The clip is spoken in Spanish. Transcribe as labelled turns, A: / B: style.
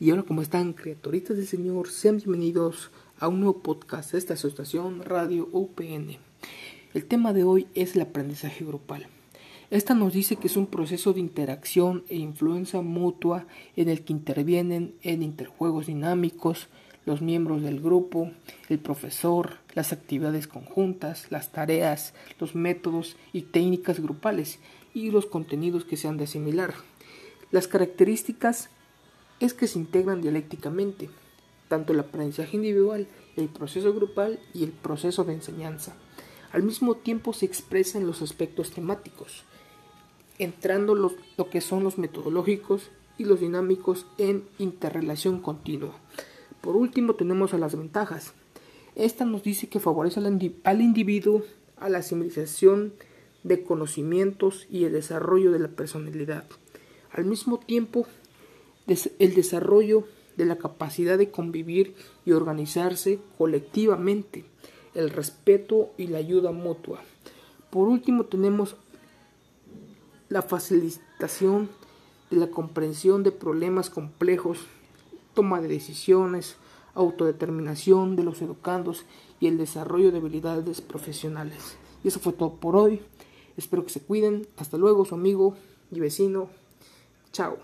A: Y ahora, ¿cómo están, criaturitas del Señor? Sean bienvenidos a un nuevo podcast de esta asociación Radio UPN. El tema de hoy es el aprendizaje grupal. Esta nos dice que es un proceso de interacción e influencia mutua en el que intervienen en interjuegos dinámicos los miembros del grupo, el profesor, las actividades conjuntas, las tareas, los métodos y técnicas grupales y los contenidos que se han de asimilar. Las características es que se integran dialécticamente, tanto el aprendizaje individual, el proceso grupal y el proceso de enseñanza. Al mismo tiempo se expresan los aspectos temáticos, entrando lo que son los metodológicos y los dinámicos en interrelación continua. Por último tenemos a las ventajas. Esta nos dice que favorece al individuo a la asimilización de conocimientos y el desarrollo de la personalidad. Al mismo tiempo el desarrollo de la capacidad de convivir y organizarse colectivamente, el respeto y la ayuda mutua. Por último tenemos la facilitación de la comprensión de problemas complejos, toma de decisiones, autodeterminación de los educandos y el desarrollo de habilidades profesionales. Y eso fue todo por hoy. Espero que se cuiden. Hasta luego, su amigo y vecino. Chao.